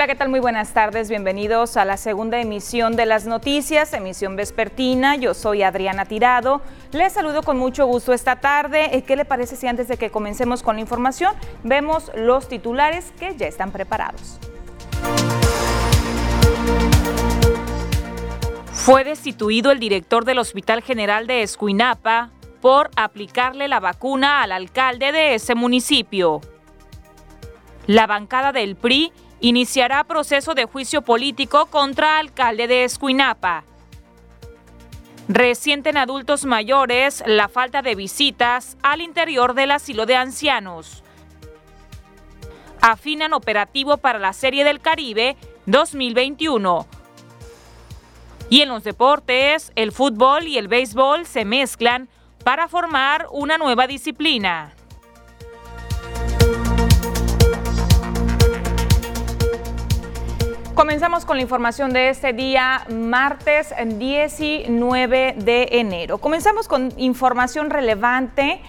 Hola, ¿qué tal? Muy buenas tardes. Bienvenidos a la segunda emisión de las noticias, emisión vespertina. Yo soy Adriana Tirado. Les saludo con mucho gusto esta tarde. Eh, ¿Qué le parece si antes de que comencemos con la información vemos los titulares que ya están preparados? Fue destituido el director del Hospital General de Escuinapa por aplicarle la vacuna al alcalde de ese municipio. La bancada del PRI iniciará proceso de juicio político contra alcalde de Escuinapa. Resienten adultos mayores la falta de visitas al interior del asilo de ancianos. Afinan operativo para la Serie del Caribe 2021. Y en los deportes, el fútbol y el béisbol se mezclan para formar una nueva disciplina. Comenzamos con la información de este día, martes 19 de enero. Comenzamos con información relevante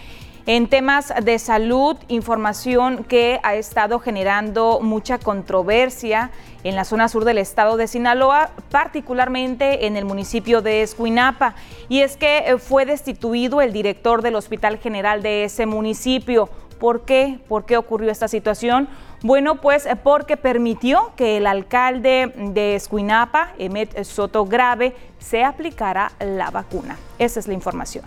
en temas de salud, información que ha estado generando mucha controversia en la zona sur del estado de Sinaloa, particularmente en el municipio de Escuinapa. Y es que fue destituido el director del Hospital General de ese municipio. ¿Por qué? ¿Por qué ocurrió esta situación? Bueno, pues eh, porque permitió que el alcalde de Escuinapa, Emet Soto Grave, se aplicara la vacuna. Esa es la información.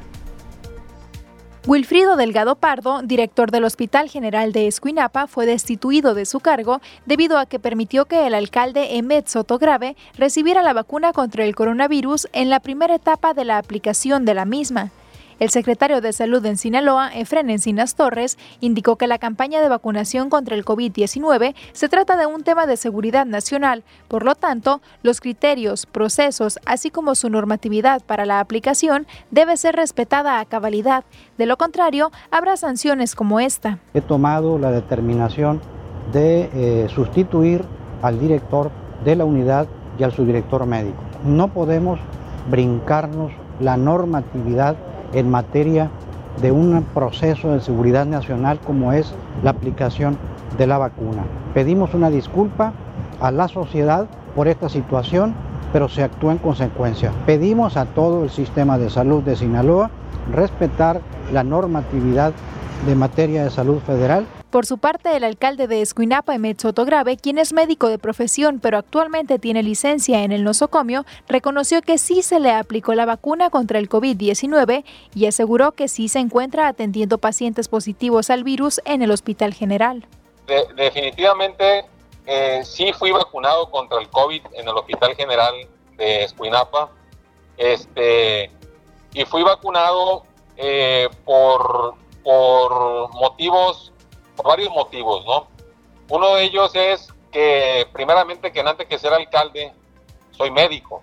Wilfrido Delgado Pardo, director del Hospital General de Escuinapa, fue destituido de su cargo debido a que permitió que el alcalde Emet Soto Grave recibiera la vacuna contra el coronavirus en la primera etapa de la aplicación de la misma. El secretario de Salud en Sinaloa, Efren Encinas Torres, indicó que la campaña de vacunación contra el COVID-19 se trata de un tema de seguridad nacional, por lo tanto, los criterios, procesos, así como su normatividad para la aplicación debe ser respetada a cabalidad. De lo contrario, habrá sanciones como esta. He tomado la determinación de eh, sustituir al director de la unidad y al subdirector médico. No podemos brincarnos la normatividad en materia de un proceso de seguridad nacional como es la aplicación de la vacuna. Pedimos una disculpa a la sociedad por esta situación, pero se actúa en consecuencia. Pedimos a todo el sistema de salud de Sinaloa respetar la normatividad de materia de salud federal por su parte, el alcalde de Escuinapa, Emet Sotograve, quien es médico de profesión pero actualmente tiene licencia en el nosocomio, reconoció que sí se le aplicó la vacuna contra el COVID-19 y aseguró que sí se encuentra atendiendo pacientes positivos al virus en el Hospital General. definitivamente eh, sí fui vacunado contra el COVID en el Hospital General de Escuinapa. Este, y fui vacunado eh, por, por motivos por varios motivos, ¿no? Uno de ellos es que primeramente que antes que ser alcalde, soy médico.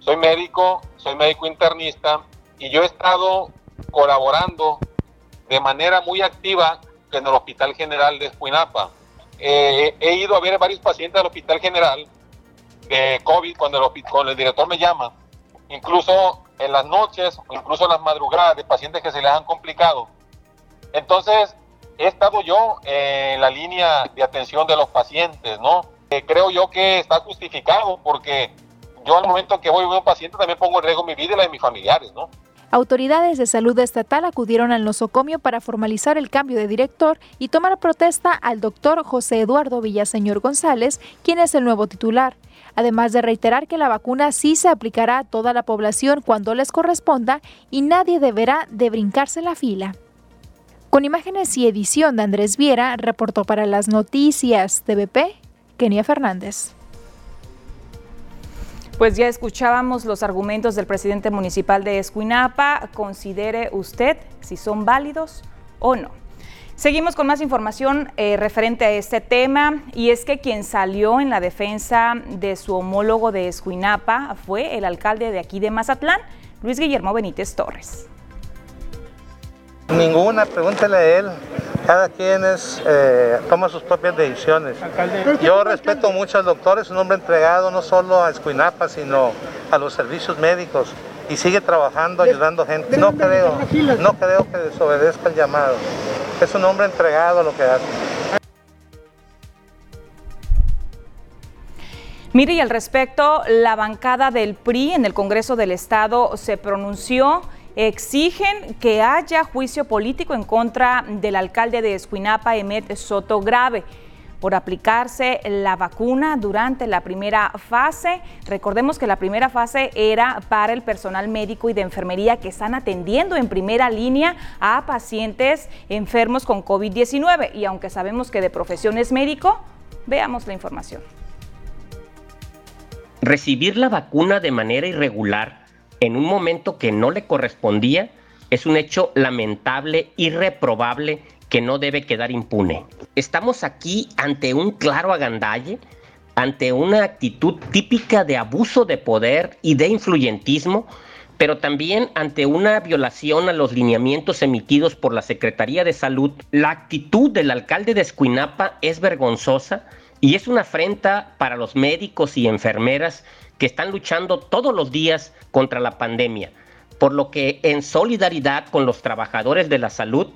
Soy médico, soy médico internista y yo he estado colaborando de manera muy activa en el Hospital General de Escuinapa. Eh, he ido a ver varios pacientes del Hospital General de COVID cuando el, cuando el director me llama, incluso en las noches, incluso en las madrugadas de pacientes que se les han complicado. Entonces, he estado yo en la línea de atención de los pacientes, ¿no? Eh, creo yo que está justificado porque yo al momento que voy a un paciente también pongo en riesgo mi vida y la de mis familiares, ¿no? Autoridades de salud estatal acudieron al nosocomio para formalizar el cambio de director y tomar protesta al doctor José Eduardo Villaseñor González, quien es el nuevo titular, además de reiterar que la vacuna sí se aplicará a toda la población cuando les corresponda y nadie deberá de brincarse la fila. Con imágenes y edición de Andrés Viera, reportó para las noticias TVP, Kenia Fernández. Pues ya escuchábamos los argumentos del presidente municipal de Escuinapa. Considere usted si son válidos o no. Seguimos con más información eh, referente a este tema y es que quien salió en la defensa de su homólogo de Escuinapa fue el alcalde de aquí de Mazatlán, Luis Guillermo Benítez Torres. Ninguna, pregúntele a él. Cada quien es, eh, toma sus propias decisiones. Yo respeto mucho al doctor, es un hombre entregado no solo a Escuinapa, sino a los servicios médicos y sigue trabajando, ayudando gente. No creo, no creo que desobedezca el llamado. Es un hombre entregado a lo que hace. Mire, y al respecto, la bancada del PRI en el Congreso del Estado se pronunció exigen que haya juicio político en contra del alcalde de Escuinapa, Emet Soto Grave por aplicarse la vacuna durante la primera fase. Recordemos que la primera fase era para el personal médico y de enfermería que están atendiendo en primera línea a pacientes enfermos con COVID-19. Y aunque sabemos que de profesión es médico, veamos la información. Recibir la vacuna de manera irregular en un momento que no le correspondía es un hecho lamentable y reprobable que no debe quedar impune. Estamos aquí ante un claro agandalle, ante una actitud típica de abuso de poder y de influyentismo, pero también ante una violación a los lineamientos emitidos por la Secretaría de Salud. La actitud del alcalde de Escuinapa es vergonzosa y es una afrenta para los médicos y enfermeras que están luchando todos los días contra la pandemia, por lo que en solidaridad con los trabajadores de la salud,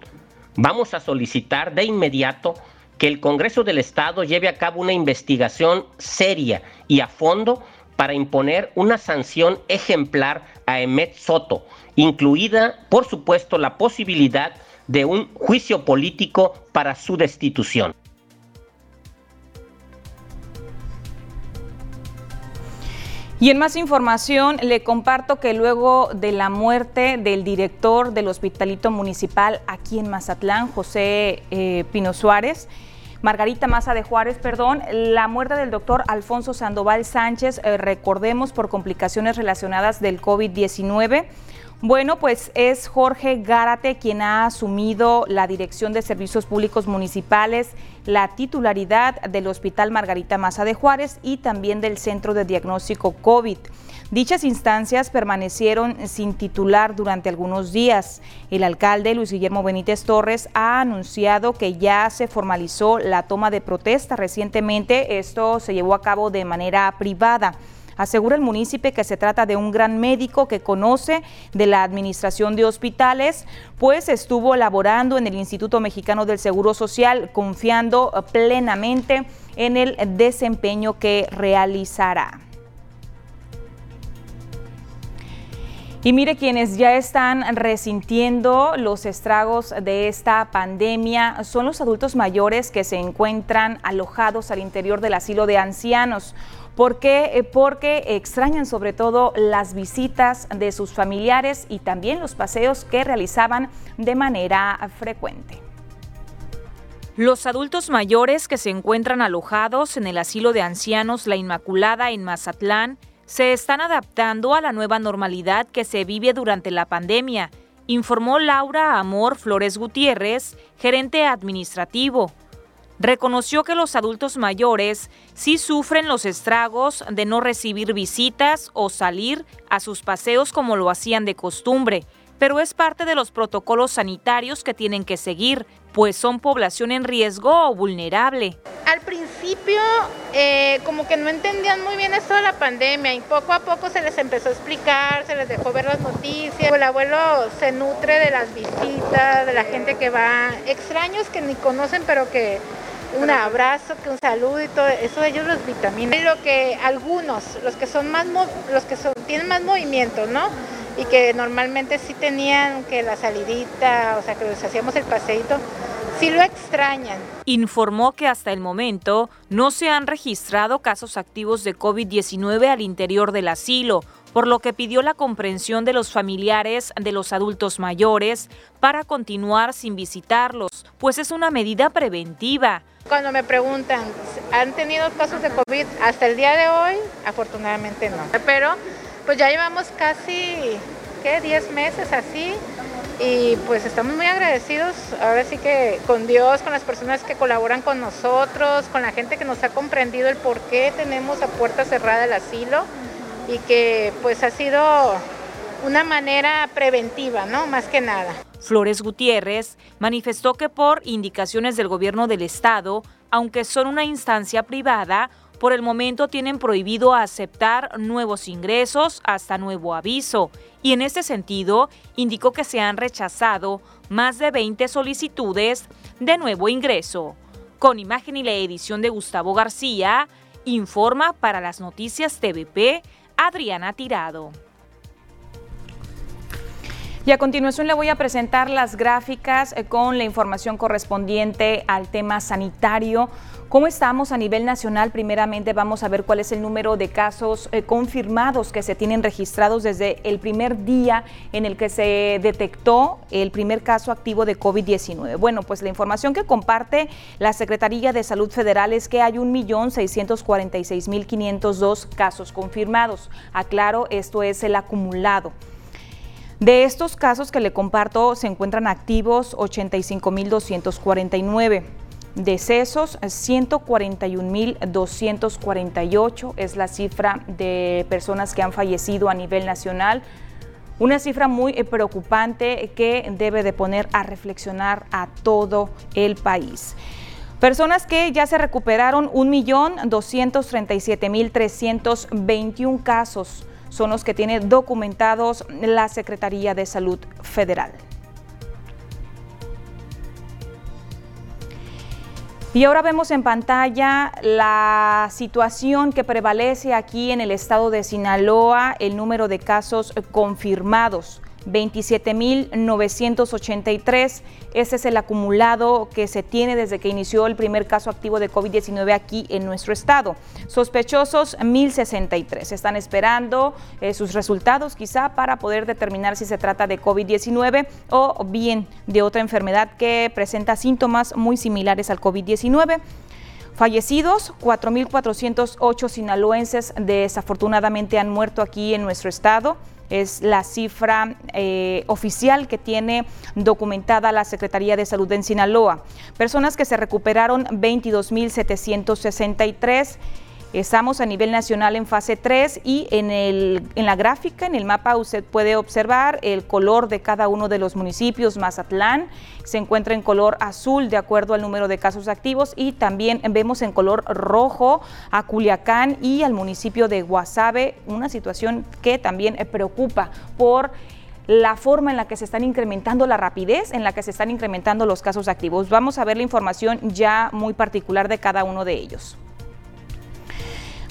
vamos a solicitar de inmediato que el Congreso del Estado lleve a cabo una investigación seria y a fondo para imponer una sanción ejemplar a Emet Soto, incluida, por supuesto, la posibilidad de un juicio político para su destitución. Y en más información, le comparto que luego de la muerte del director del Hospitalito Municipal aquí en Mazatlán, José eh, Pino Suárez, Margarita Maza de Juárez, perdón, la muerte del doctor Alfonso Sandoval Sánchez, eh, recordemos por complicaciones relacionadas del COVID-19. Bueno, pues es Jorge Gárate quien ha asumido la Dirección de Servicios Públicos Municipales, la titularidad del Hospital Margarita Maza de Juárez y también del Centro de Diagnóstico COVID. Dichas instancias permanecieron sin titular durante algunos días. El alcalde Luis Guillermo Benítez Torres ha anunciado que ya se formalizó la toma de protesta recientemente. Esto se llevó a cabo de manera privada. Asegura el municipio que se trata de un gran médico que conoce de la administración de hospitales, pues estuvo laborando en el Instituto Mexicano del Seguro Social, confiando plenamente en el desempeño que realizará. Y mire, quienes ya están resintiendo los estragos de esta pandemia son los adultos mayores que se encuentran alojados al interior del asilo de ancianos. ¿Por qué? Eh, porque extrañan sobre todo las visitas de sus familiares y también los paseos que realizaban de manera frecuente. Los adultos mayores que se encuentran alojados en el asilo de ancianos La Inmaculada en Mazatlán se están adaptando a la nueva normalidad que se vive durante la pandemia, informó Laura Amor Flores Gutiérrez, gerente administrativo reconoció que los adultos mayores sí sufren los estragos de no recibir visitas o salir a sus paseos como lo hacían de costumbre, pero es parte de los protocolos sanitarios que tienen que seguir, pues son población en riesgo o vulnerable. Al principio eh, como que no entendían muy bien esto de la pandemia y poco a poco se les empezó a explicar, se les dejó ver las noticias. El abuelo se nutre de las visitas, de la gente que va, extraños que ni conocen pero que un abrazo, que un saludo y todo eso ellos los vitaminas. Y lo que algunos, los que son más los que son, tienen más movimiento, ¿no? Y que normalmente sí tenían que la salidita, o sea, que les hacíamos el paseito, sí lo extrañan. Informó que hasta el momento no se han registrado casos activos de COVID-19 al interior del asilo, por lo que pidió la comprensión de los familiares de los adultos mayores para continuar sin visitarlos, pues es una medida preventiva. Cuando me preguntan, ¿han tenido casos de COVID? Hasta el día de hoy, afortunadamente no. Pero pues ya llevamos casi, ¿qué? 10 meses así y pues estamos muy agradecidos, ahora sí que con Dios, con las personas que colaboran con nosotros, con la gente que nos ha comprendido el por qué tenemos a puerta cerrada el asilo y que pues ha sido una manera preventiva, ¿no? Más que nada. Flores Gutiérrez manifestó que por indicaciones del gobierno del estado, aunque son una instancia privada, por el momento tienen prohibido aceptar nuevos ingresos hasta nuevo aviso. Y en este sentido, indicó que se han rechazado más de 20 solicitudes de nuevo ingreso. Con imagen y la edición de Gustavo García, informa para las noticias TVP Adriana Tirado. Y a continuación le voy a presentar las gráficas eh, con la información correspondiente al tema sanitario. ¿Cómo estamos a nivel nacional? Primeramente vamos a ver cuál es el número de casos eh, confirmados que se tienen registrados desde el primer día en el que se detectó el primer caso activo de COVID-19. Bueno, pues la información que comparte la Secretaría de Salud Federal es que hay 1.646.502 casos confirmados. Aclaro, esto es el acumulado. De estos casos que le comparto, se encuentran activos 85.249. Decesos, 141.248 es la cifra de personas que han fallecido a nivel nacional. Una cifra muy eh, preocupante que debe de poner a reflexionar a todo el país. Personas que ya se recuperaron, 1.237.321 casos son los que tiene documentados la Secretaría de Salud Federal. Y ahora vemos en pantalla la situación que prevalece aquí en el estado de Sinaloa, el número de casos confirmados. 27.983. Ese es el acumulado que se tiene desde que inició el primer caso activo de COVID-19 aquí en nuestro estado. Sospechosos, 1.063. Están esperando eh, sus resultados quizá para poder determinar si se trata de COVID-19 o bien de otra enfermedad que presenta síntomas muy similares al COVID-19. Fallecidos, 4.408 sinaloenses desafortunadamente han muerto aquí en nuestro estado es la cifra eh, oficial que tiene documentada la Secretaría de Salud en Sinaloa. Personas que se recuperaron 22.763 Estamos a nivel nacional en fase 3 y en, el, en la gráfica, en el mapa, usted puede observar el color de cada uno de los municipios. Mazatlán se encuentra en color azul de acuerdo al número de casos activos y también vemos en color rojo a Culiacán y al municipio de Guasave, una situación que también preocupa por la forma en la que se están incrementando, la rapidez en la que se están incrementando los casos activos. Vamos a ver la información ya muy particular de cada uno de ellos.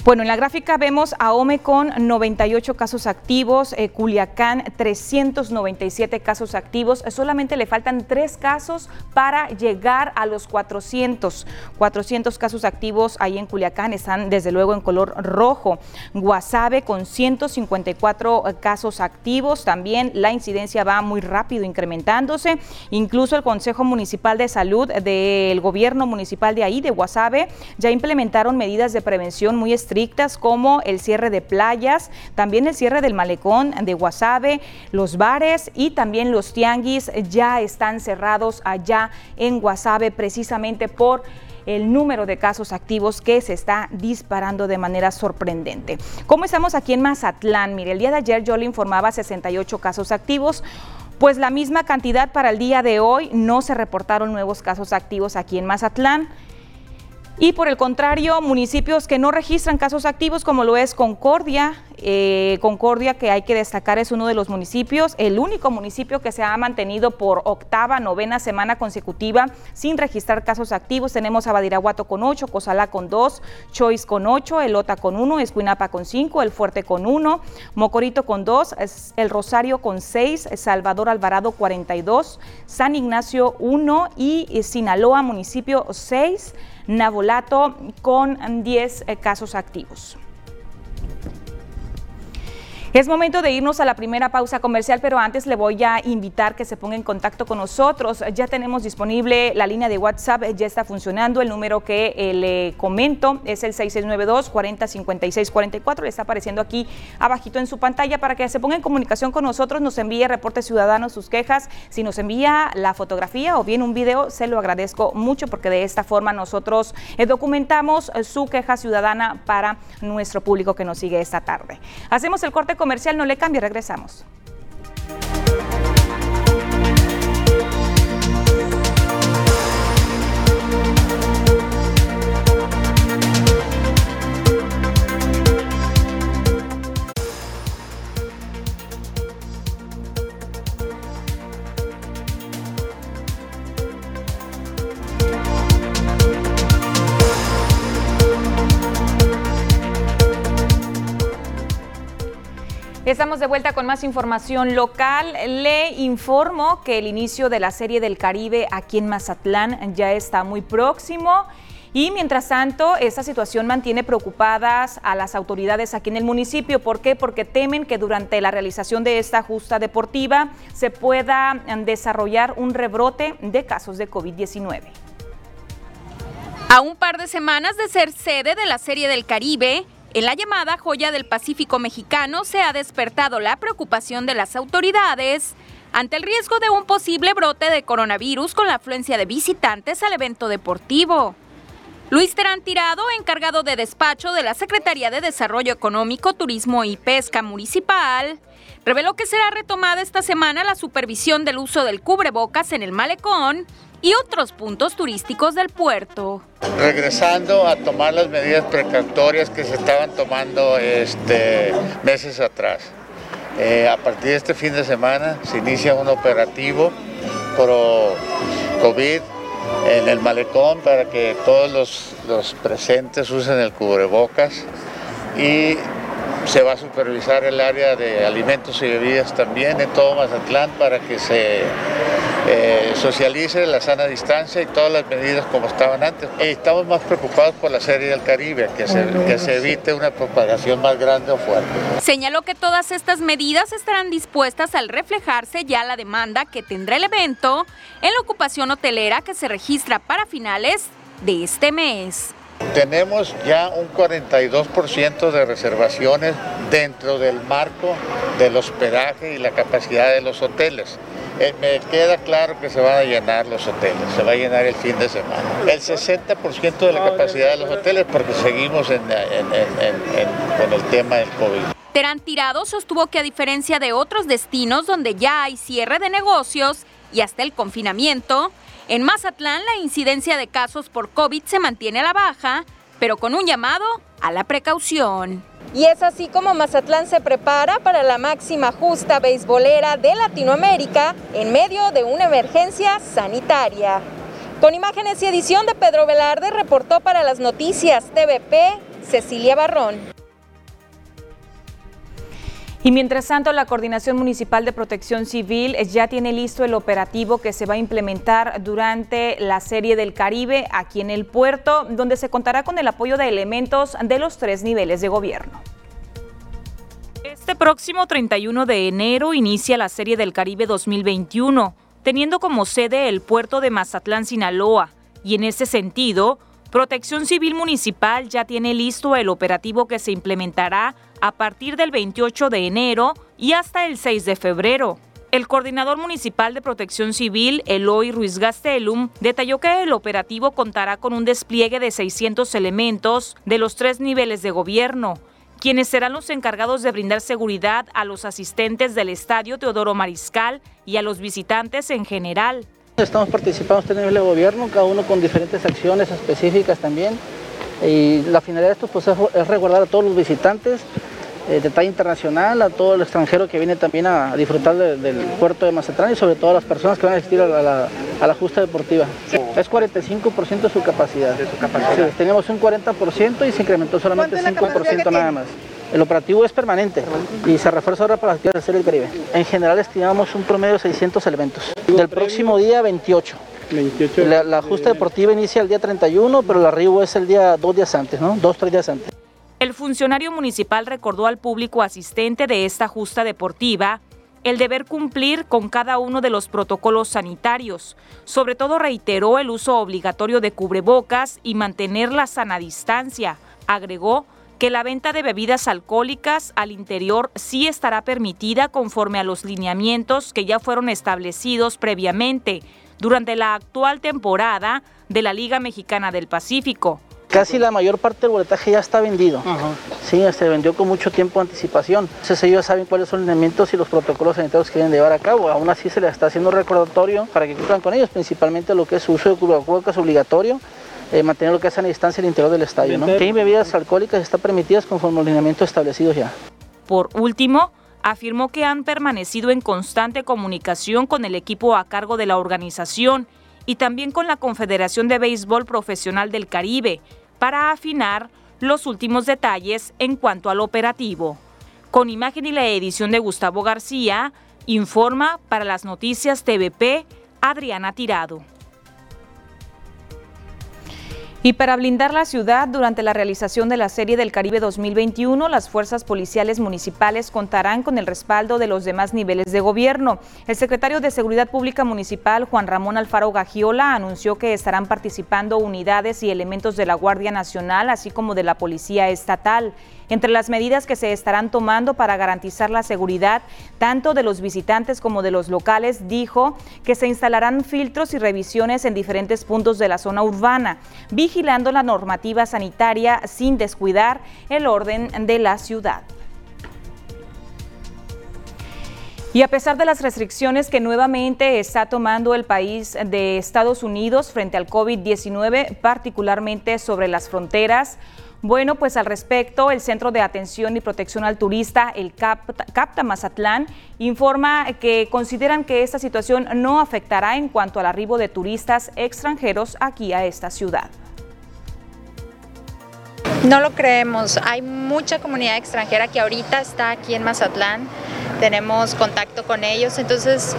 Bueno, en la gráfica vemos a Ome con 98 casos activos, eh, Culiacán 397 casos activos, solamente le faltan tres casos para llegar a los 400. 400 casos activos ahí en Culiacán están desde luego en color rojo. Guasave con 154 casos activos, también la incidencia va muy rápido incrementándose. Incluso el Consejo Municipal de Salud del gobierno municipal de ahí, de Guasave, ya implementaron medidas de prevención muy estrictas como el cierre de playas, también el cierre del malecón de Guasave, los bares y también los tianguis ya están cerrados allá en Guasave precisamente por el número de casos activos que se está disparando de manera sorprendente. ¿Cómo estamos aquí en Mazatlán? Mire, el día de ayer yo le informaba 68 casos activos. Pues la misma cantidad para el día de hoy no se reportaron nuevos casos activos aquí en Mazatlán. Y por el contrario, municipios que no registran casos activos, como lo es Concordia, eh, Concordia, que hay que destacar, es uno de los municipios, el único municipio que se ha mantenido por octava, novena semana consecutiva sin registrar casos activos. Tenemos a Badiraguato con 8, Cozalá con 2, Choice con 8, Elota con 1, Escuinapa con 5, El Fuerte con 1, Mocorito con 2, El Rosario con 6, Salvador Alvarado 42, San Ignacio 1 y Sinaloa, municipio 6, Nabolato con 10 eh, casos activos. Es momento de irnos a la primera pausa comercial, pero antes le voy a invitar que se ponga en contacto con nosotros. Ya tenemos disponible la línea de WhatsApp, ya está funcionando. El número que eh, le comento es el 6692 405644. Le está apareciendo aquí abajito en su pantalla para que se ponga en comunicación con nosotros, nos envíe reportes ciudadanos, sus quejas. Si nos envía la fotografía o bien un video, se lo agradezco mucho porque de esta forma nosotros eh, documentamos eh, su queja ciudadana para nuestro público que nos sigue esta tarde. Hacemos el corte comercial, no le cambie, regresamos. Estamos de vuelta con más información local. Le informo que el inicio de la Serie del Caribe aquí en Mazatlán ya está muy próximo. Y mientras tanto, esta situación mantiene preocupadas a las autoridades aquí en el municipio. ¿Por qué? Porque temen que durante la realización de esta justa deportiva se pueda desarrollar un rebrote de casos de COVID-19. A un par de semanas de ser sede de la Serie del Caribe, en la llamada joya del Pacífico mexicano se ha despertado la preocupación de las autoridades ante el riesgo de un posible brote de coronavirus con la afluencia de visitantes al evento deportivo. Luis Terán Tirado, encargado de despacho de la Secretaría de Desarrollo Económico, Turismo y Pesca Municipal, reveló que será retomada esta semana la supervisión del uso del cubrebocas en el malecón y otros puntos turísticos del puerto. Regresando a tomar las medidas precautorias que se estaban tomando este, meses atrás. Eh, a partir de este fin de semana se inicia un operativo pro COVID en el malecón para que todos los, los presentes usen el cubrebocas y se va a supervisar el área de alimentos y bebidas también en todo Mazatlán para que se eh, socialice la sana distancia y todas las medidas como estaban antes. Y estamos más preocupados por la serie del Caribe, que se, que se evite una propagación más grande o fuerte. Señaló que todas estas medidas estarán dispuestas al reflejarse ya la demanda que tendrá el evento en la ocupación hotelera que se registra para finales de este mes. Tenemos ya un 42% de reservaciones dentro del marco del hospedaje y la capacidad de los hoteles. Eh, me queda claro que se van a llenar los hoteles, se va a llenar el fin de semana. El 60% de la capacidad de los hoteles porque seguimos con el tema del COVID. Terán Tirado sostuvo que a diferencia de otros destinos donde ya hay cierre de negocios y hasta el confinamiento, en Mazatlán la incidencia de casos por COVID se mantiene a la baja, pero con un llamado a la precaución. Y es así como Mazatlán se prepara para la máxima justa beisbolera de Latinoamérica en medio de una emergencia sanitaria. Con imágenes y edición de Pedro Velarde, reportó para las noticias TVP Cecilia Barrón. Y mientras tanto, la Coordinación Municipal de Protección Civil ya tiene listo el operativo que se va a implementar durante la Serie del Caribe aquí en el puerto, donde se contará con el apoyo de elementos de los tres niveles de gobierno. Este próximo 31 de enero inicia la Serie del Caribe 2021, teniendo como sede el puerto de Mazatlán, Sinaloa, y en ese sentido, Protección Civil Municipal ya tiene listo el operativo que se implementará a partir del 28 de enero y hasta el 6 de febrero. El coordinador municipal de protección civil, Eloy Ruiz Gastelum, detalló que el operativo contará con un despliegue de 600 elementos de los tres niveles de gobierno, quienes serán los encargados de brindar seguridad a los asistentes del Estadio Teodoro Mariscal y a los visitantes en general. Estamos participando en este de gobierno, cada uno con diferentes acciones específicas también. Y la finalidad de estos pues, es resguardar a todos los visitantes, eh, de talla internacional, a todo el extranjero que viene también a disfrutar del puerto de Mazatlán y sobre todo a las personas que van a asistir a la, justa deportiva. Es 45% de su capacidad. De su capacidad. tenemos un 40% y se incrementó solamente 5% nada más. El operativo es permanente y se refuerza ahora para las actividades del Caribe. En general estimamos un promedio de 600 elementos. Del próximo día 28. 28 la, la, justa deportiva inicia el día 31, pero el arribo es el día dos días antes, ¿no? Dos, tres días antes. El funcionario municipal recordó al público asistente de esta justa deportiva el deber cumplir con cada uno de los protocolos sanitarios. Sobre todo reiteró el uso obligatorio de cubrebocas y mantener la sana distancia. Agregó que la venta de bebidas alcohólicas al interior sí estará permitida conforme a los lineamientos que ya fueron establecidos previamente durante la actual temporada de la Liga Mexicana del Pacífico. Casi la mayor parte del boletaje ya está vendido. Sí, se vendió con mucho tiempo de anticipación. Entonces ellos saben cuáles son los lineamientos y los protocolos sanitarios que quieren llevar a cabo. Aún así se les está haciendo recordatorio para que cumplan con ellos, principalmente lo que es su uso de cubrebocas obligatorio eh, mantener lo que es a distancia el interior del estadio. ¿no? Que hay bebidas alcohólicas están permitidas conforme al lineamiento establecidos ya. Por último, afirmó que han permanecido en constante comunicación con el equipo a cargo de la organización y también con la Confederación de Béisbol Profesional del Caribe para afinar los últimos detalles en cuanto al operativo. Con imagen y la edición de Gustavo García, informa para las noticias TVP Adriana Tirado. Y para blindar la ciudad durante la realización de la Serie del Caribe 2021, las fuerzas policiales municipales contarán con el respaldo de los demás niveles de gobierno. El secretario de Seguridad Pública Municipal, Juan Ramón Alfaro Gagiola, anunció que estarán participando unidades y elementos de la Guardia Nacional, así como de la Policía Estatal. Entre las medidas que se estarán tomando para garantizar la seguridad tanto de los visitantes como de los locales, dijo que se instalarán filtros y revisiones en diferentes puntos de la zona urbana, vigilando la normativa sanitaria sin descuidar el orden de la ciudad. Y a pesar de las restricciones que nuevamente está tomando el país de Estados Unidos frente al COVID-19, particularmente sobre las fronteras, bueno, pues al respecto, el Centro de Atención y Protección al Turista, el CAPTA, Mazatlán, informa que consideran que esta situación no afectará en cuanto al arribo de turistas extranjeros aquí a esta ciudad. No lo creemos. Hay mucha comunidad extranjera que ahorita está aquí en Mazatlán. Tenemos contacto con ellos. Entonces,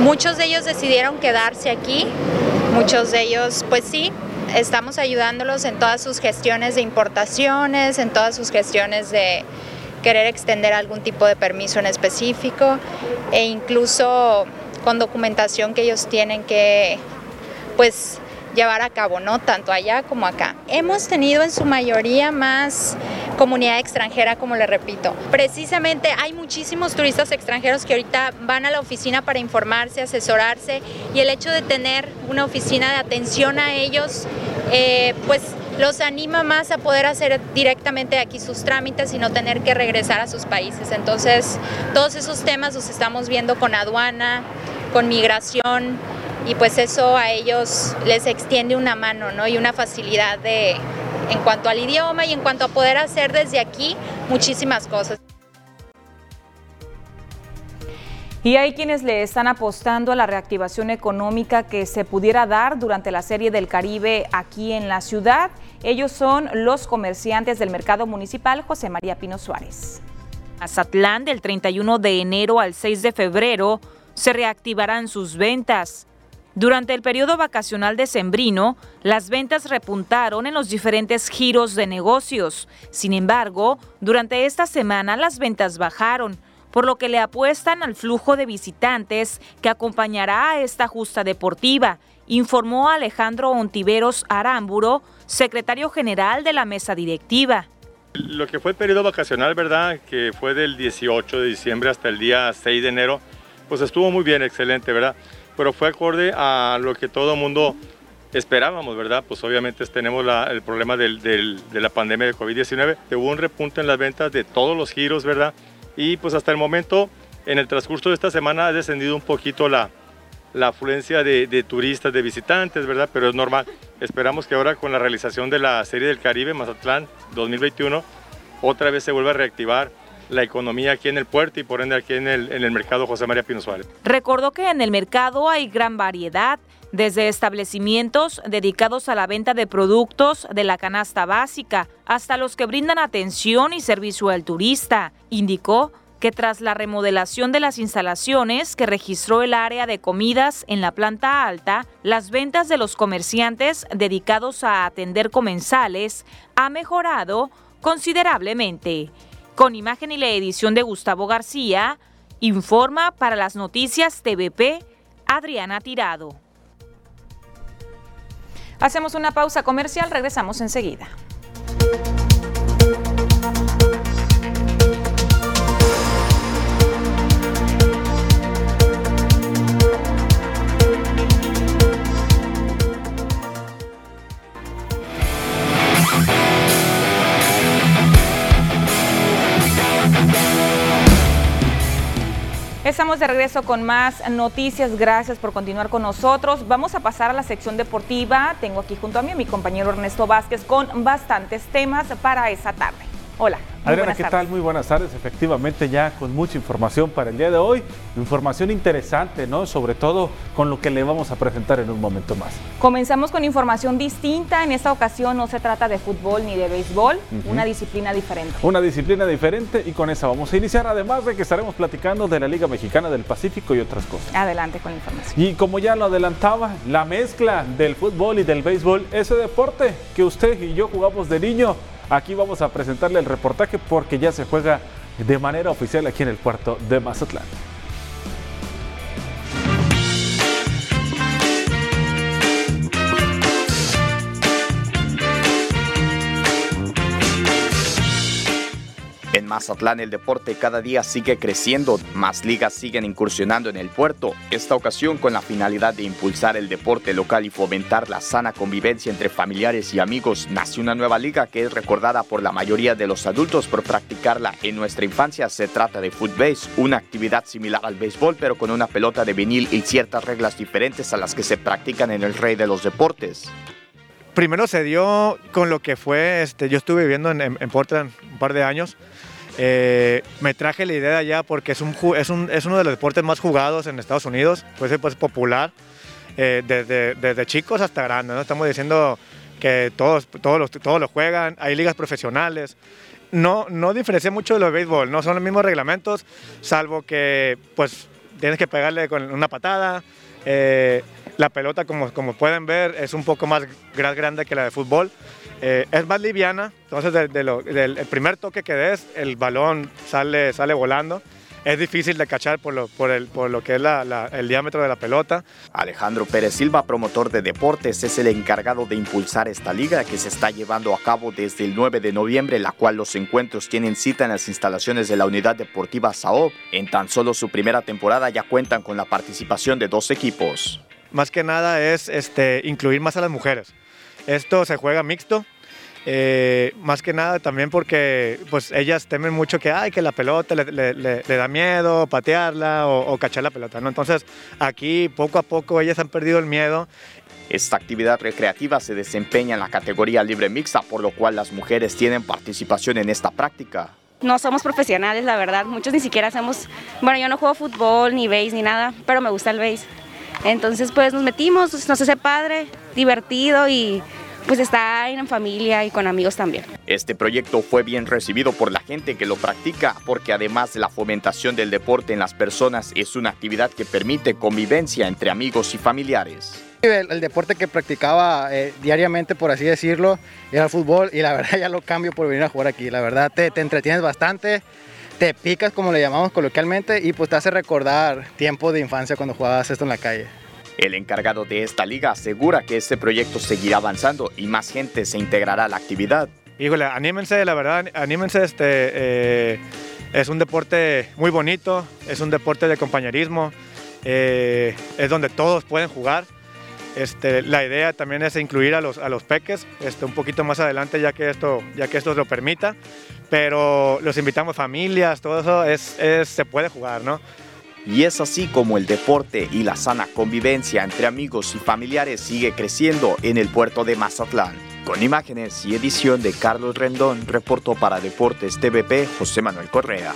muchos de ellos decidieron quedarse aquí. Muchos de ellos, pues sí, estamos ayudándolos en todas sus gestiones de importaciones, en todas sus gestiones de querer extender algún tipo de permiso en específico e incluso con documentación que ellos tienen que pues llevar a cabo, ¿no? Tanto allá como acá. Hemos tenido en su mayoría más comunidad extranjera, como le repito. Precisamente hay muchísimos turistas extranjeros que ahorita van a la oficina para informarse, asesorarse y el hecho de tener una oficina de atención a ellos, eh, pues los anima más a poder hacer directamente aquí sus trámites y no tener que regresar a sus países. Entonces, todos esos temas los estamos viendo con aduana, con migración, y pues eso a ellos les extiende una mano ¿no? y una facilidad de, en cuanto al idioma y en cuanto a poder hacer desde aquí muchísimas cosas. Y hay quienes le están apostando a la reactivación económica que se pudiera dar durante la Serie del Caribe aquí en la ciudad. Ellos son los comerciantes del mercado municipal José María Pino Suárez. Azatlán del 31 de enero al 6 de febrero se reactivarán sus ventas. Durante el periodo vacacional decembrino, las ventas repuntaron en los diferentes giros de negocios. Sin embargo, durante esta semana las ventas bajaron, por lo que le apuestan al flujo de visitantes que acompañará a esta justa deportiva, informó Alejandro Ontiveros Arámburo, secretario general de la mesa directiva. Lo que fue el periodo vacacional, ¿verdad? Que fue del 18 de diciembre hasta el día 6 de enero, pues estuvo muy bien, excelente, ¿verdad? Pero fue acorde a lo que todo mundo esperábamos, ¿verdad? Pues obviamente tenemos el problema de la pandemia de COVID-19. Hubo un repunte en las ventas de todos los giros, ¿verdad? Y pues hasta el momento, en el transcurso de esta semana ha descendido un poquito la, la afluencia de, de, turistas, de visitantes, ¿verdad? Pero es normal. Esperamos que ahora con la realización de la Serie del Caribe Mazatlán 2021, otra vez se vuelva a reactivar la economía aquí en el puerto y por ende aquí en el, en el mercado José María Pino Suárez. Recordó que en el mercado hay gran variedad, desde establecimientos dedicados a la venta de productos de la canasta básica hasta los que brindan atención y servicio al turista. Indicó que tras la remodelación de las instalaciones que registró el área de comidas en la planta alta, las ventas de los comerciantes dedicados a atender comensales ha mejorado considerablemente. Con imagen y la edición de Gustavo García, informa para las noticias TVP Adriana Tirado. Hacemos una pausa comercial, regresamos enseguida. Estamos de regreso con más noticias. Gracias por continuar con nosotros. Vamos a pasar a la sección deportiva. Tengo aquí junto a mí a mi compañero Ernesto Vázquez con bastantes temas para esa tarde. Hola. Adriana, ¿qué tal? Muy buenas tardes. Efectivamente, ya con mucha información para el día de hoy. Información interesante, ¿no? Sobre todo con lo que le vamos a presentar en un momento más. Comenzamos con información distinta. En esta ocasión no se trata de fútbol ni de béisbol, una disciplina diferente. Una disciplina diferente y con esa vamos a iniciar. Además de que estaremos platicando de la Liga Mexicana del Pacífico y otras cosas. Adelante con la información. Y como ya lo adelantaba, la mezcla del fútbol y del béisbol, ese deporte que usted y yo jugamos de niño Aquí vamos a presentarle el reportaje porque ya se juega de manera oficial aquí en el puerto de Mazatlán. Mazatlán el deporte cada día sigue creciendo, más ligas siguen incursionando en el puerto, esta ocasión con la finalidad de impulsar el deporte local y fomentar la sana convivencia entre familiares y amigos, nació una nueva liga que es recordada por la mayoría de los adultos por practicarla en nuestra infancia. Se trata de Footbase, una actividad similar al béisbol pero con una pelota de vinil y ciertas reglas diferentes a las que se practican en el rey de los deportes primero se dio con lo que fue, este, yo estuve viviendo en, en Portland un par de años eh, me traje la idea allá porque es, un, es, un, es, uno de los deportes más jugados en Estados Unidos, pues, pues popular eh, desde, desde, chicos hasta grandes. ¿no? Estamos diciendo que todos, todos, los, todos lo juegan, hay ligas profesionales. No, no diferencia mucho de lo de béisbol, no son los mismos reglamentos, salvo que pues tienes que pegarle con una patada. Eh, la pelota, como, como pueden ver, es un poco más grande que la de fútbol. Eh, es más liviana, entonces del primer toque que des, el balón sale, sale volando. Es difícil de cachar por lo, por el, por lo que es el diámetro de la pelota. Alejandro Pérez Silva, promotor de deportes, es el encargado de impulsar esta liga que se está llevando a cabo desde el 9 de noviembre, la cual los encuentros tienen cita en las instalaciones de la Unidad Deportiva Saob. En tan solo su primera temporada ya cuentan con la participación de dos equipos. Más que nada es este, incluir más a las mujeres. Esto se juega mixto, eh, más que nada también porque pues ellas temen mucho que, ay, que la pelota le, da miedo patearla o, cachar la pelota, ¿no? Entonces aquí poco a poco ellas han perdido el miedo. Esta actividad recreativa se desempeña en la categoría libre mixta, por lo cual las mujeres tienen participación en esta práctica. No somos profesionales, la verdad. Muchos ni siquiera hacemos. Bueno, yo no juego fútbol, ni base, ni nada, pero me gusta el base. Entonces, pues nos metimos, nos hace padre, divertido y pues está en familia y con amigos también. Este proyecto fue bien recibido por la gente que lo practica porque además de la fomentación del deporte en las personas es una actividad que permite convivencia entre amigos y familiares. El, deporte que practicaba eh, diariamente, por así decirlo, era el fútbol y la verdad ya lo cambio por venir a jugar aquí. La verdad te, te entretienes bastante, te picas como le llamamos coloquialmente y pues te hace recordar tiempo de infancia cuando jugabas esto en la calle. El encargado de esta liga asegura que este proyecto seguirá avanzando y más gente se integrará a la actividad. Híjole, anímense, la verdad, anímense, este, eh, es un deporte muy bonito, es un deporte de compañerismo, eh, es donde todos pueden jugar. Este, la idea también es incluir a los, a los peques este, un poquito más adelante ya que, esto, ya que esto lo permita, pero los invitamos familias, todo eso es, es, se puede jugar, ¿no? Y es así como el deporte y la sana convivencia entre amigos y familiares sigue creciendo en el puerto de Mazatlán. Con imágenes y edición de Carlos Rendón, reportó para Deportes TVP José Manuel Correa.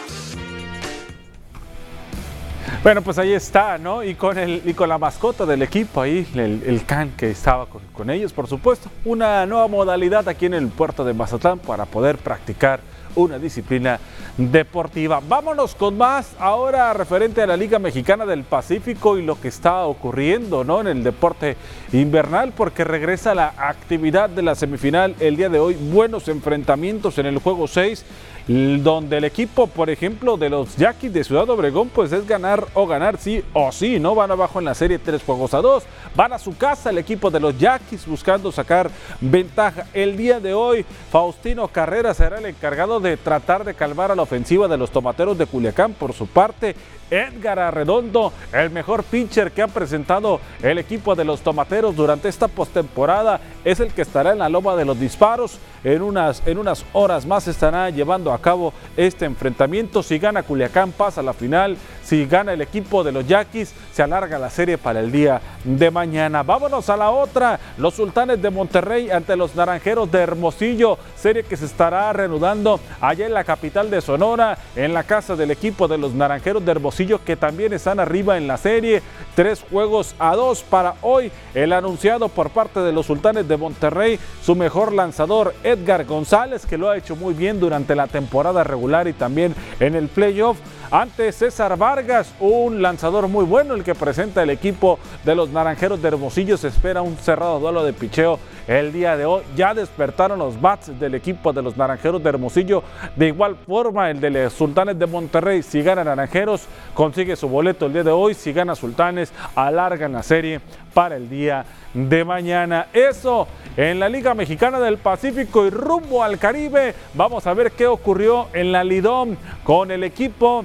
Bueno, pues ahí está, ¿no? Y con, el, y con la mascota del equipo ahí, el, can que estaba con, con ellos, por supuesto. Una nueva modalidad aquí en el puerto de Mazatlán para poder practicar una disciplina deportiva. Vámonos con más ahora referente a la Liga Mexicana del Pacífico y lo que está ocurriendo ¿no? en el deporte invernal porque regresa la actividad de la semifinal el día de hoy. Buenos enfrentamientos en el juego 6 donde el equipo, por ejemplo, de los Yaquis de Ciudad Obregón, pues es ganar o ganar sí o sí, ¿no? Van abajo en la serie tres juegos a dos, van a su casa el equipo de los Yaquis buscando sacar ventaja. El día de hoy, Faustino Carrera será el encargado de tratar de calmar a la ofensiva de los tomateros de Culiacán. Por su parte, Edgar Arredondo, el mejor pitcher que ha presentado el equipo de los tomateros durante esta postemporada, es el que estará en la loma de los disparos. En unas, en unas horas más estará llevando a cabo este enfrentamiento. Si gana Culiacán, pasa a la final. Si gana el equipo de los Yaquis, se alarga la serie para el día de mañana. Vámonos a la otra. Los sultanes de Monterrey ante los naranjeros de Hermosillo. Serie que se estará reanudando allá en la capital de Sonora, en la casa del equipo de los Naranjeros de Hermosillo, que también están arriba en la serie. Tres juegos a dos para hoy. El anunciado por parte de los Sultanes de Monterrey, su mejor lanzador Edgar González, que lo ha hecho muy bien durante la temporada regular y también en el playoff ante César Vargas, un lanzador muy bueno el que presenta el equipo de los Naranjeros de Hermosillo. Se espera un cerrado duelo de picheo el día de hoy. Ya despertaron los bats del equipo de los Naranjeros de Hermosillo. De igual forma, el de los Sultanes de Monterrey, si gana Naranjeros, consigue su boleto el día de hoy. Si gana Sultanes, alargan la serie para el día de mañana. Eso en la Liga Mexicana del Pacífico y rumbo al Caribe. Vamos a ver qué ocurrió en la Lidón con el equipo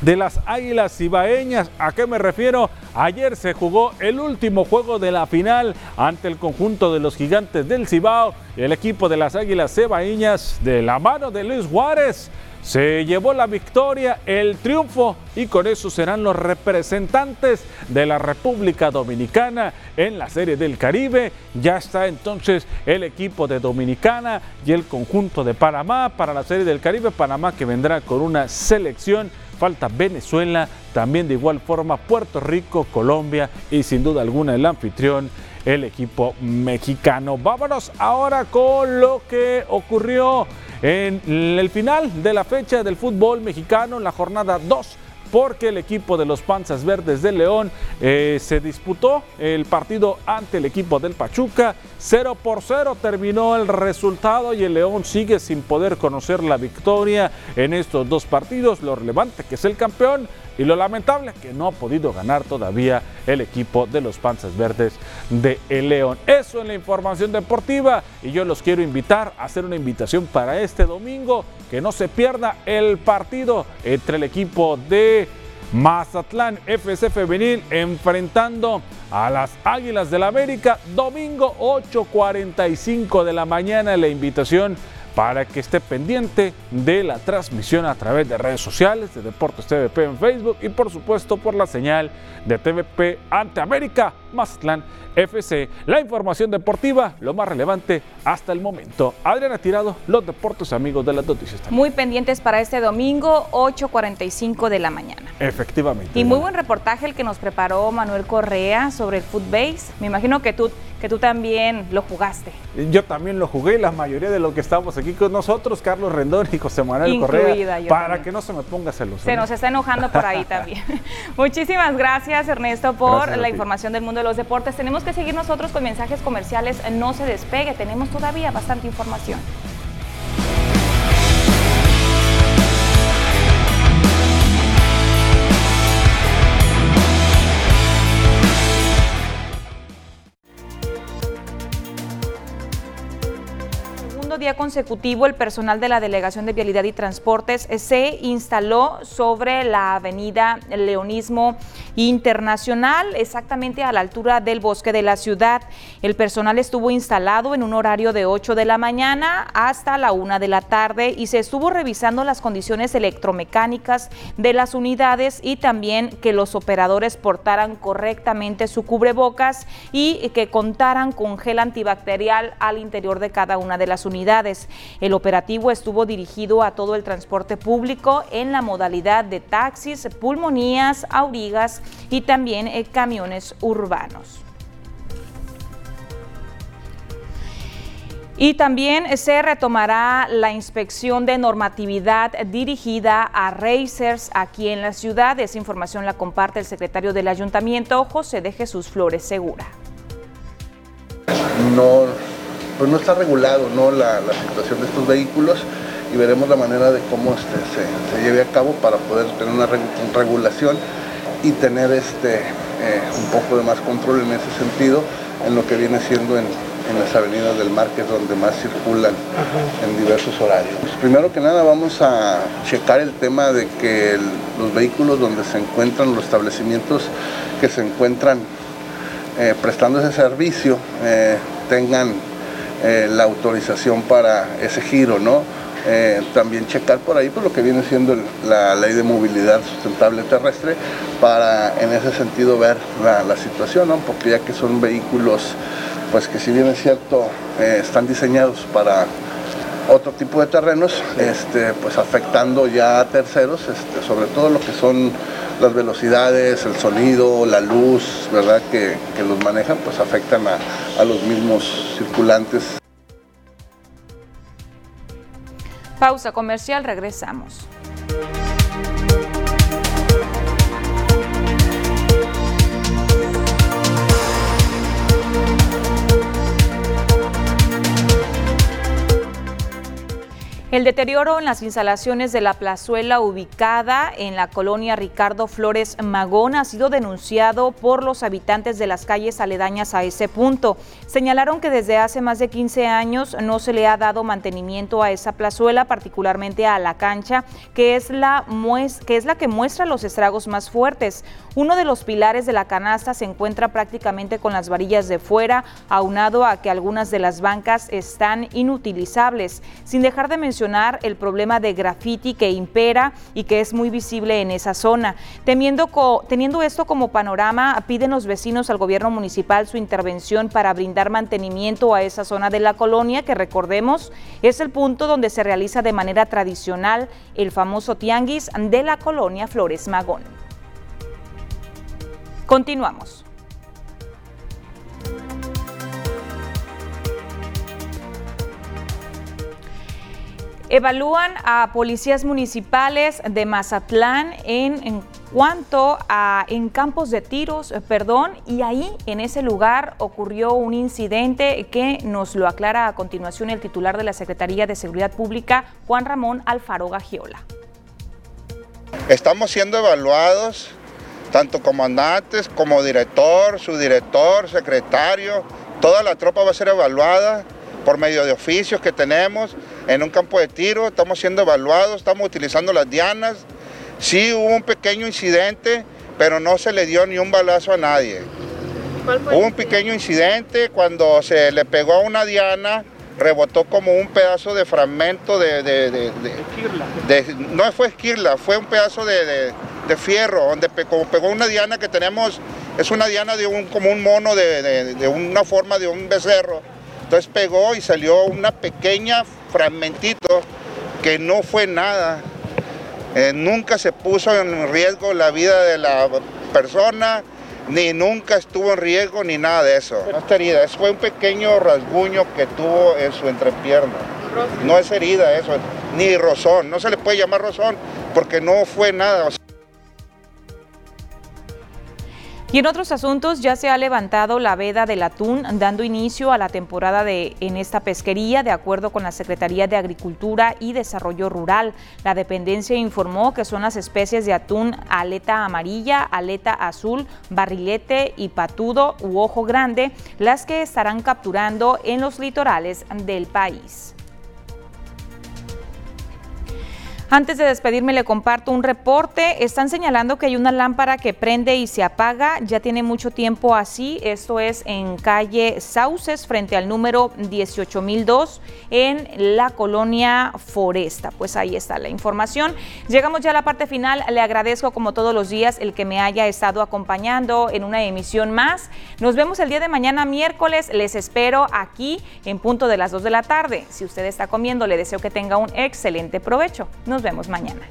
de las Águilas Cibaeñas. ¿A qué me refiero? Ayer se jugó el último juego de la final ante el conjunto de los gigantes del Cibao. El equipo de las Águilas Cibaeñas de la mano de Luis Juárez se llevó la victoria, el triunfo y con eso serán los representantes de la República Dominicana en la Serie del Caribe. Ya está entonces el equipo de Dominicana y el conjunto de Panamá para la Serie del Caribe. Panamá que vendrá con una selección falta Venezuela, también de igual forma Puerto Rico, Colombia y sin duda alguna el anfitrión, el equipo mexicano. Vámonos ahora con lo que ocurrió en el final de la fecha del fútbol mexicano, en la jornada 2 porque el equipo de los Panzas Verdes de León eh, se disputó el partido ante el equipo del Pachuca. 0 por 0 terminó el resultado y el León sigue sin poder conocer la victoria en estos dos partidos. Lo relevante que es el campeón y lo lamentable que no ha podido ganar todavía el equipo de los Panzas Verdes de El León. Eso en la información deportiva y yo los quiero invitar a hacer una invitación para este domingo que no se pierda el partido entre el equipo de Mazatlán FC Femenil enfrentando a las Águilas del la América domingo 8.45 de la mañana la invitación para que esté pendiente de la transmisión a través de redes sociales de Deportes TVP en Facebook y por supuesto por la señal de TVP ante América Mazatlán FC. La información deportiva, lo más relevante hasta el momento. Adriana Tirado, los deportes amigos de las noticias. Muy pendientes para este domingo, 8.45 de la mañana. Efectivamente. Y muy buen reportaje el que nos preparó Manuel Correa sobre el footbase. Me imagino que tú, que tú también lo jugaste. Yo también lo jugué, la mayoría de los que estamos aquí con nosotros, Carlos Rendón y José Manuel Correa, para que no se me ponga celoso. Se nos está enojando por ahí también. Muchísimas gracias Ernesto por la información del mundo los deportes. Tenemos que seguir nosotros con mensajes comerciales. No se despegue, tenemos todavía bastante información. Día consecutivo, el personal de la Delegación de Vialidad y Transportes se instaló sobre la avenida Leonismo Internacional, exactamente a la altura del bosque de la ciudad. El personal estuvo instalado en un horario de 8 de la mañana hasta la 1 de la tarde y se estuvo revisando las condiciones electromecánicas de las unidades y también que los operadores portaran correctamente su cubrebocas y que contaran con gel antibacterial al interior de cada una de las unidades. El operativo estuvo dirigido a todo el transporte público en la modalidad de taxis, pulmonías, aurigas y también eh, camiones urbanos. Y también se retomará la inspección de normatividad dirigida a racers aquí en la ciudad. Esa información la comparte el secretario del ayuntamiento, José de Jesús Flores Segura. No pues no está regulado ¿no? La, situación de estos vehículos y veremos la manera de cómo este, se, lleve a cabo para poder tener una regulación y tener este, eh, un poco de más control en ese sentido en lo que viene siendo en, las avenidas del mar, que es donde más circulan en diversos horarios. Pues primero que nada vamos a checar el tema de que los vehículos donde se encuentran, los establecimientos que se encuentran eh, prestando ese servicio, eh, tengan eh, la autorización para ese giro, ¿no? Eh, también checar por ahí por lo que viene siendo la ley de movilidad sustentable terrestre para en ese sentido ver la, situación, ¿no? porque ya que son vehículos pues que si bien es cierto eh, están diseñados para otro tipo de terrenos, este, pues afectando ya a terceros, este, sobre todo lo que son las velocidades, el sonido, la luz, ¿verdad? Que, los manejan, pues afectan a, a los mismos circulantes. Pausa comercial, regresamos. El deterioro en las instalaciones de la plazuela ubicada en la colonia Ricardo Flores Magón ha sido denunciado por los habitantes de las calles aledañas a ese punto. Señalaron que desde hace más de 15 años no se le ha dado mantenimiento a esa plazuela, particularmente a la cancha, que es la, que, es la que muestra los estragos más fuertes. Uno de los pilares de la canasta se encuentra prácticamente con las varillas de fuera, aunado a que algunas de las bancas están inutilizables, sin dejar de mencionar el problema de graffiti que impera y que es muy visible en esa zona. Temiendo teniendo esto como panorama, piden los vecinos al gobierno municipal su intervención para brindar mantenimiento a esa zona de la colonia, que recordemos es el punto donde se realiza de manera tradicional el famoso tianguis de la colonia Flores Magón. Continuamos. Evalúan a policías municipales de Mazatlán en, cuanto a en campos de tiros, eh, perdón, y ahí en ese lugar ocurrió un incidente que nos lo aclara a continuación el titular de la Secretaría de Seguridad Pública, Juan Ramón Alfaro Gagiola. Estamos siendo evaluados tanto comandantes como director, subdirector, secretario, toda la tropa va a ser evaluada por medio de oficios que tenemos en un campo de tiro, estamos siendo evaluados, estamos utilizando las dianas. Sí hubo un pequeño incidente, pero no se le dio ni un balazo a nadie. Hubo un pequeño incidente cuando se le pegó a una diana, rebotó como un pedazo de fragmento de... de, no fue esquirla, fue un pedazo de, fierro, donde como pegó una diana que tenemos, es una diana de un, como un mono de una forma de un becerro entonces pegó y salió una pequeña fragmentito que no fue nada. Eh, nunca se puso en riesgo la vida de la persona, ni nunca estuvo en riesgo ni nada de eso. No está herida, eso fue un pequeño rasguño que tuvo en su entrepierna. No es herida eso, ni rozón, no se le puede llamar rozón porque no fue nada. Y en otros asuntos ya se ha levantado la veda del atún, dando inicio a la temporada de, en esta pesquería, de acuerdo con la Secretaría de Agricultura y Desarrollo Rural. La dependencia informó que son las especies de atún aleta amarilla, aleta azul, barrilete y patudo u ojo grande las que estarán capturando en los litorales del país. Antes de despedirme le comparto un reporte. Están señalando que hay una lámpara que prende y se apaga. Ya tiene mucho tiempo así. Esto es en calle Sauces frente al número 18002 en la colonia Foresta. Pues ahí está la información. Llegamos ya a la parte final. Le agradezco como todos los días el que me haya estado acompañando en una emisión más. Nos vemos el día de mañana miércoles. Les espero aquí en punto de las 2 de la tarde. Si usted está comiendo, le deseo que tenga un excelente provecho. Nos vemos mañana.